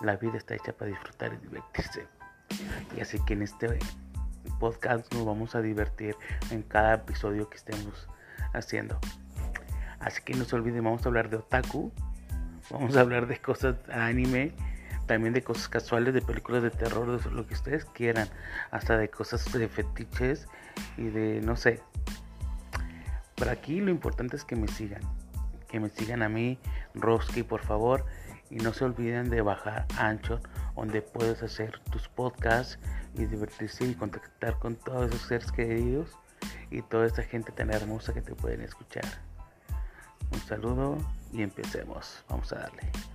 La vida está hecha para disfrutar y divertirse. Y así que en este podcast nos vamos a divertir en cada episodio que estemos haciendo. Así que no se olviden, vamos a hablar de otaku, vamos a hablar de cosas anime, también de cosas casuales, de películas de terror, de lo que ustedes quieran, hasta de cosas de fetiches y de no sé. Por aquí lo importante es que me sigan, que me sigan a mí, Roski, por favor, y no se olviden de bajar Ancho, donde puedes hacer tus podcasts y divertirse y contactar con todos esos seres queridos y toda esta gente tan hermosa que te pueden escuchar. Un saludo y empecemos. Vamos a darle.